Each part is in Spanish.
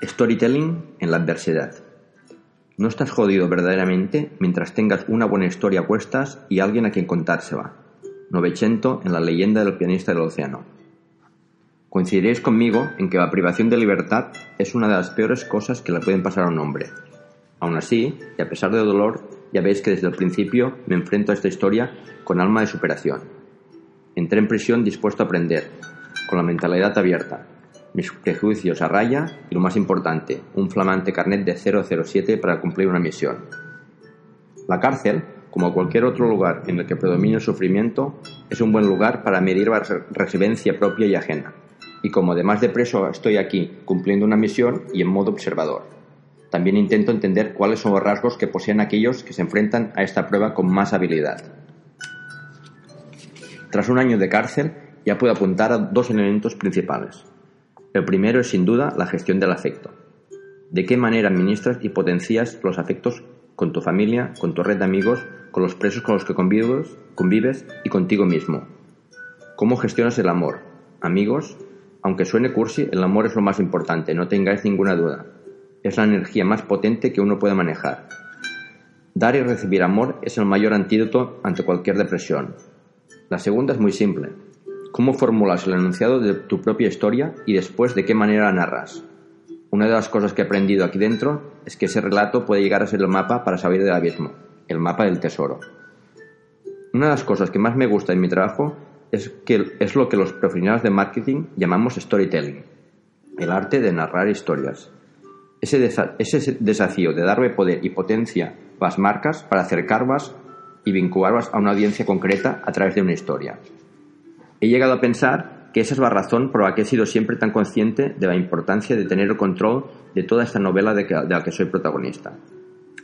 Storytelling en la adversidad. No estás jodido verdaderamente mientras tengas una buena historia a cuestas y alguien a quien contársela. Novecento en la leyenda del pianista del océano. Coincidiréis conmigo en que la privación de libertad es una de las peores cosas que le pueden pasar a un hombre. Aún así, y a pesar del dolor, ya veis que desde el principio me enfrento a esta historia con alma de superación. Entré en prisión dispuesto a aprender, con la mentalidad abierta, mis prejuicios a raya y lo más importante, un flamante carnet de 007 para cumplir una misión. La cárcel, como cualquier otro lugar en el que predomina el sufrimiento, es un buen lugar para medir la residencia propia y ajena. Y como además de preso estoy aquí cumpliendo una misión y en modo observador. También intento entender cuáles son los rasgos que poseen aquellos que se enfrentan a esta prueba con más habilidad. Tras un año de cárcel, ya puedo apuntar a dos elementos principales. El primero es sin duda la gestión del afecto. ¿De qué manera administras y potencias los afectos con tu familia, con tu red de amigos, con los presos con los que convives, convives y contigo mismo? ¿Cómo gestionas el amor? Amigos, aunque suene cursi, el amor es lo más importante, no tengáis ninguna duda. Es la energía más potente que uno puede manejar. Dar y recibir amor es el mayor antídoto ante cualquier depresión. La segunda es muy simple. ¿Cómo formulas el enunciado de tu propia historia y después de qué manera la narras? Una de las cosas que he aprendido aquí dentro es que ese relato puede llegar a ser el mapa para salir del abismo, el mapa del tesoro. Una de las cosas que más me gusta en mi trabajo es, que es lo que los profesionales de marketing llamamos storytelling, el arte de narrar historias. Ese, ese desafío de darle poder y potencia a las marcas para acercarlas y vincularlas a una audiencia concreta a través de una historia. He llegado a pensar que esa es la razón por la que he sido siempre tan consciente de la importancia de tener el control de toda esta novela de, la que soy protagonista.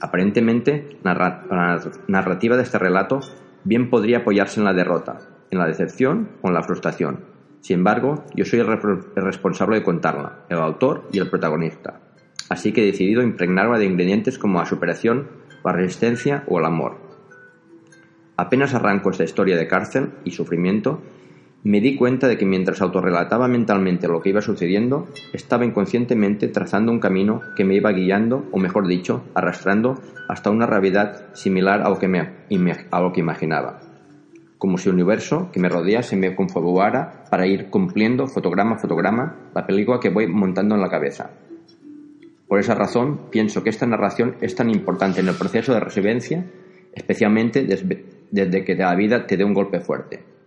Aparentemente, la narrativa de este relato bien podría apoyarse en la derrota, en la decepción o en la frustración. Sin embargo, yo soy el, el responsable de contarla, el autor y el protagonista. Así que he decidido impregnarla de ingredientes como la superación, la resistencia o el amor. Apenas arranco esta historia de cárcel y sufrimiento, me di cuenta de que mientras autorrelataba mentalmente lo que iba sucediendo, estaba inconscientemente trazando un camino que me iba guiando, o mejor dicho, arrastrando hasta una realidad similar a lo que, me, a lo que imaginaba. Como si el universo que me rodea se me confabulara para ir cumpliendo fotograma a fotograma la película que voy montando en la cabeza. Por esa razón, pienso que esta narración es tan importante en el proceso de residencia, especialmente desde que la vida te dé un golpe fuerte.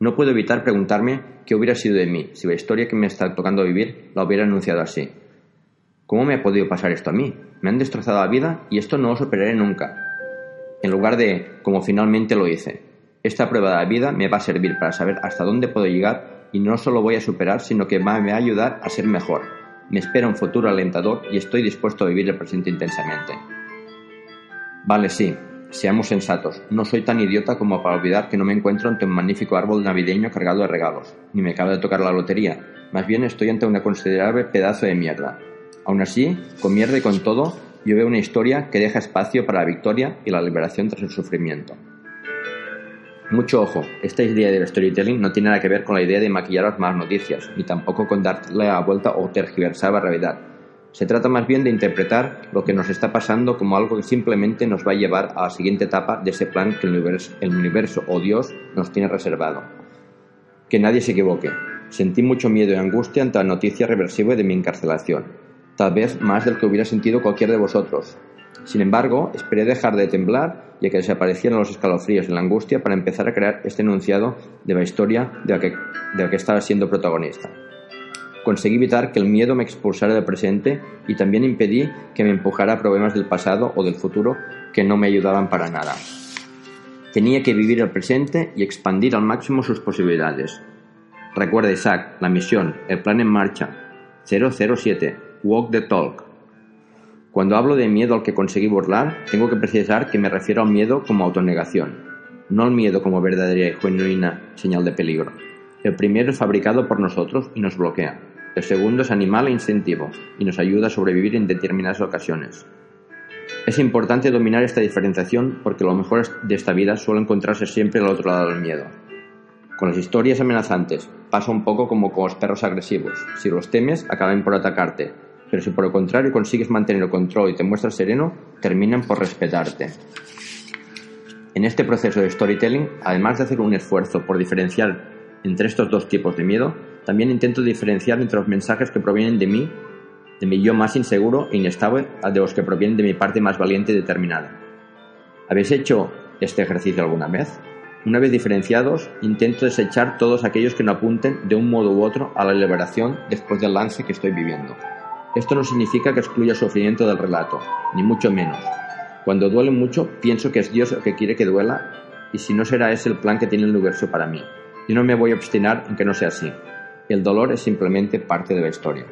No puedo evitar preguntarme qué hubiera sido de mí si la historia que me está tocando vivir la hubiera anunciado así. ¿Cómo me ha podido pasar esto a mí? Me han destrozado la vida y esto no lo superaré nunca. En lugar de, como finalmente lo hice, esta prueba de la vida me va a servir para saber hasta dónde puedo llegar y no solo voy a superar, sino que me va a ayudar a ser mejor. Me espera un futuro alentador y estoy dispuesto a vivir el presente intensamente. Vale, sí, Seamos sensatos, no soy tan idiota como para olvidar que no me encuentro ante un magnífico árbol navideño cargado de regalos, ni me acaba de tocar la lotería, más bien estoy ante un considerable pedazo de mierda. Aún así, con mierda y con todo, yo veo una historia que deja espacio para la victoria y la liberación tras el sufrimiento. Mucho ojo, esta idea del storytelling no tiene nada que ver con la idea de maquillar las malas noticias, ni tampoco con darle la vuelta o tergiversar la realidad. Se trata más bien de interpretar lo que nos está pasando como algo que simplemente nos va a llevar a la siguiente etapa de ese plan que el universo, o Dios nos tiene reservado. Que nadie se equivoque. Sentí mucho miedo y angustia ante la noticia reversible de mi encarcelación, tal vez más del que hubiera sentido cualquier de vosotros. Sin embargo, esperé dejar de temblar y a que desaparecieran los escalofríos y la angustia para empezar a crear este enunciado de la historia de la que, de la que estaba siendo protagonista conseguí evitar que el miedo me expulsara del presente y también impedí que me empujara a problemas del pasado o del futuro que no me ayudaban para nada. Tenía que vivir el presente y expandir al máximo sus posibilidades. Recuerda Isaac, la misión, el plan en marcha. 007. Walk the talk. Cuando hablo de miedo al que conseguí burlar, tengo que precisar que me refiero al miedo como autonegación, no al miedo como verdadera y genuina señal de peligro. El primero es fabricado por nosotros y nos bloquea. El segundo es animal e instintivo y nos ayuda a sobrevivir en determinadas ocasiones. Es importante dominar esta diferenciación porque lo mejor de esta vida suele encontrarse siempre al otro lado del miedo. Con las historias amenazantes pasa un poco como con los perros agresivos. Si los temes, acaban por atacarte, pero si por el contrario consigues mantener el control y te muestras sereno, terminan por respetarte. En este proceso de storytelling, además de hacer un esfuerzo por diferenciar entre estos dos tipos de miedo, también intento diferenciar entre los mensajes que provienen de mí, de mi yo más inseguro e inestable, de los que provienen de mi parte más valiente y determinada. ¿Habéis hecho este ejercicio alguna vez? Una vez diferenciados, intento desechar todos aquellos que no apunten de un modo u otro a la liberación después del lance que estoy viviendo. Esto no significa que excluya sufrimiento del relato, ni mucho menos. Cuando duele mucho, pienso que es Dios el que quiere que duela y si no será ese el plan que tiene el universo para mí. Yo no me voy a obstinar en que no sea así. El dolor es simplemente parte de la historia.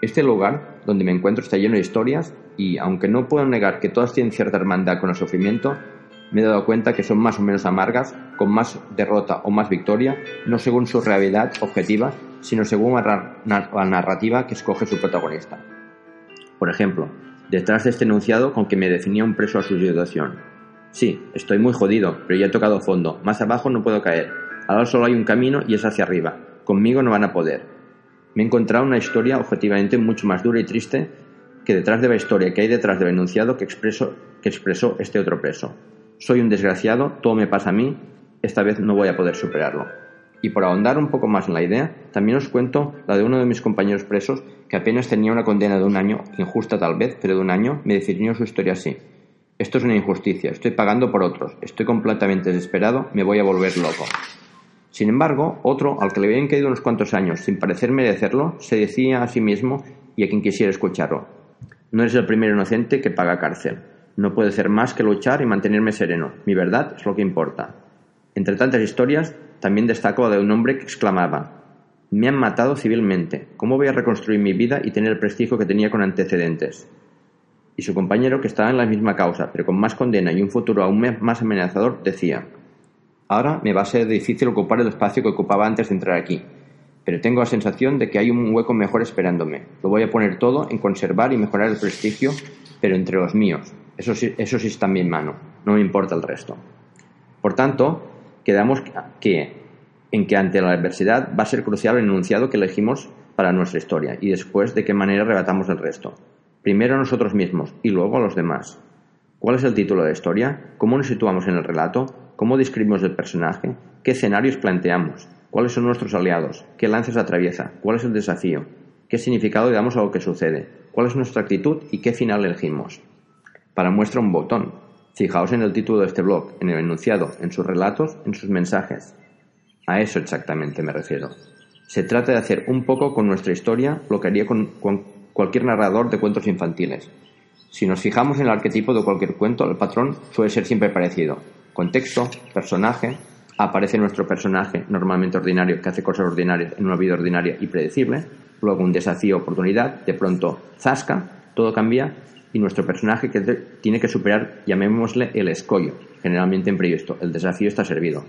Este lugar donde me encuentro está lleno de historias y, aunque no puedo negar que todas tienen cierta hermandad con el sufrimiento, me he dado cuenta que son más o menos amargas, con más derrota o más victoria, no según su realidad objetiva, sino según la narrativa que escoge su protagonista. Por ejemplo, detrás de este enunciado con que me definía un preso a su situación. Sí, estoy muy jodido, pero ya he tocado fondo, más abajo no puedo caer, Ahora solo hay un camino y es hacia arriba. Conmigo no van a poder. Me he encontrado una historia objetivamente mucho más dura y triste que detrás de la historia que hay detrás del enunciado que, expreso, expresó este otro preso. Soy un desgraciado, todo me pasa a mí, esta vez no voy a poder superarlo. Y por ahondar un poco más en la idea, también os cuento la de uno de mis compañeros presos que apenas tenía una condena de un año, injusta tal vez, pero de un año, me definió su historia así. Esto es una injusticia, estoy pagando por otros, estoy completamente desesperado, me voy a volver loco. Sin embargo, otro, al que le habían caído unos cuantos años sin parecer merecerlo, se decía a sí mismo y a quien quisiera escucharlo. No eres el primer inocente que paga cárcel. No puedo hacer más que luchar y mantenerme sereno. Mi verdad es lo que importa. Entre tantas historias, también destaco la de un hombre que exclamaba Me han matado civilmente. ¿Cómo voy a reconstruir mi vida y tener el prestigio que tenía con antecedentes? Y su compañero, que estaba en la misma causa, pero con más condena y un futuro aún más amenazador, decía Ahora me va a ser difícil ocupar el espacio que ocupaba antes de entrar aquí, pero tengo la sensación de que hay un hueco mejor esperándome. Lo voy a poner todo en conservar y mejorar el prestigio, pero entre los míos. Eso sí, eso sí está en mi mano, no me importa el resto. Por tanto, quedamos que, en que ante la adversidad va a ser crucial el enunciado que elegimos para nuestra historia y después de qué manera arrebatamos el resto. Primero a nosotros mismos y luego a los demás. ¿Cuál es el título de la historia? ¿Cómo nos situamos en el relato? ¿Cómo describimos el personaje? ¿Qué escenarios planteamos? ¿Cuáles son nuestros aliados? ¿Qué lances atraviesa? ¿Cuál es el desafío? ¿Qué significado le damos a lo que sucede? ¿Cuál es nuestra actitud y qué final elegimos? Para muestra un botón. Fijaos en el título de este blog, en el enunciado, en sus relatos, en sus mensajes. A eso exactamente me refiero. Se trata de hacer un poco con nuestra historia lo que haría con, con cualquier narrador de cuentos infantiles. Si nos fijamos en el arquetipo de cualquier cuento, el patrón suele ser siempre parecido. Contexto, personaje, aparece nuestro personaje normalmente ordinario que hace cosas ordinarias en una vida ordinaria y predecible, luego un desafío, oportunidad, de pronto zasca, todo cambia y nuestro personaje que tiene que superar, llamémosle el escollo, generalmente imprevisto, el desafío está servido.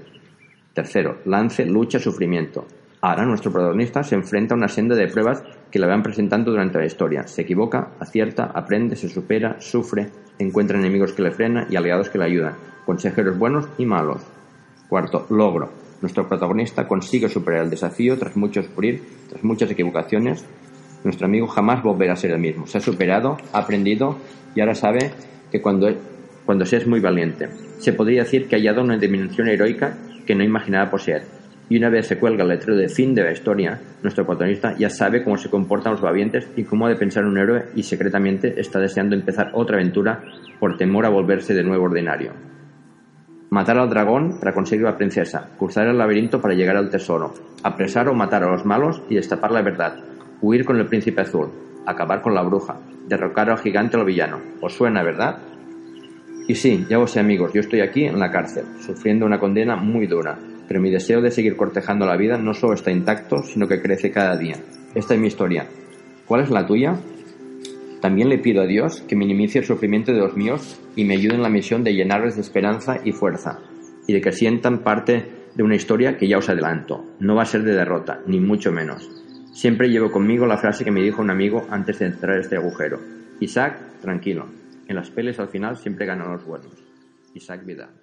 Tercero, lance, lucha, sufrimiento. Ahora nuestro protagonista se enfrenta a una senda de pruebas que le van presentando durante la historia. Se equivoca, acierta, aprende, se supera, sufre, encuentra enemigos que le frenan y aliados que le ayudan consejeros buenos y malos. Cuarto, logro. Nuestro protagonista consigue superar el desafío tras mucho sufrir, tras muchas equivocaciones. Nuestro amigo jamás volverá a ser el mismo. Se ha superado, ha aprendido y ahora sabe que cuando, cuando se es muy valiente. Se podría decir que ha hallado una dimensión heroica que no imaginaba poseer. Y una vez se cuelga el letrero de fin de la historia, nuestro protagonista ya sabe cómo se comportan los valientes y cómo ha de pensar un héroe y secretamente está deseando empezar otra aventura por temor a volverse de nuevo ordinario. Matar al dragón para conseguir la princesa, cruzar el laberinto para llegar al tesoro, apresar o matar a los malos y destapar la verdad, huir con el príncipe azul, acabar con la bruja, derrocar al gigante o al villano. ¿Os suena, verdad? Y sí, ya os sé amigos, yo estoy aquí en la cárcel, sufriendo una condena muy dura, pero mi deseo de seguir cortejando la vida no solo está intacto, sino que crece cada día. Esta es mi historia. ¿Cuál es la tuya? También le pido a Dios que minimice el sufrimiento de los míos y me ayude en la misión de llenarles de esperanza y fuerza, y de que sientan parte de una historia que ya os adelanto. No va a ser de derrota, ni mucho menos. Siempre llevo conmigo la frase que me dijo un amigo antes de entrar a este agujero. Isaac, tranquilo. En las peles al final siempre ganan los buenos. Isaac Vidal.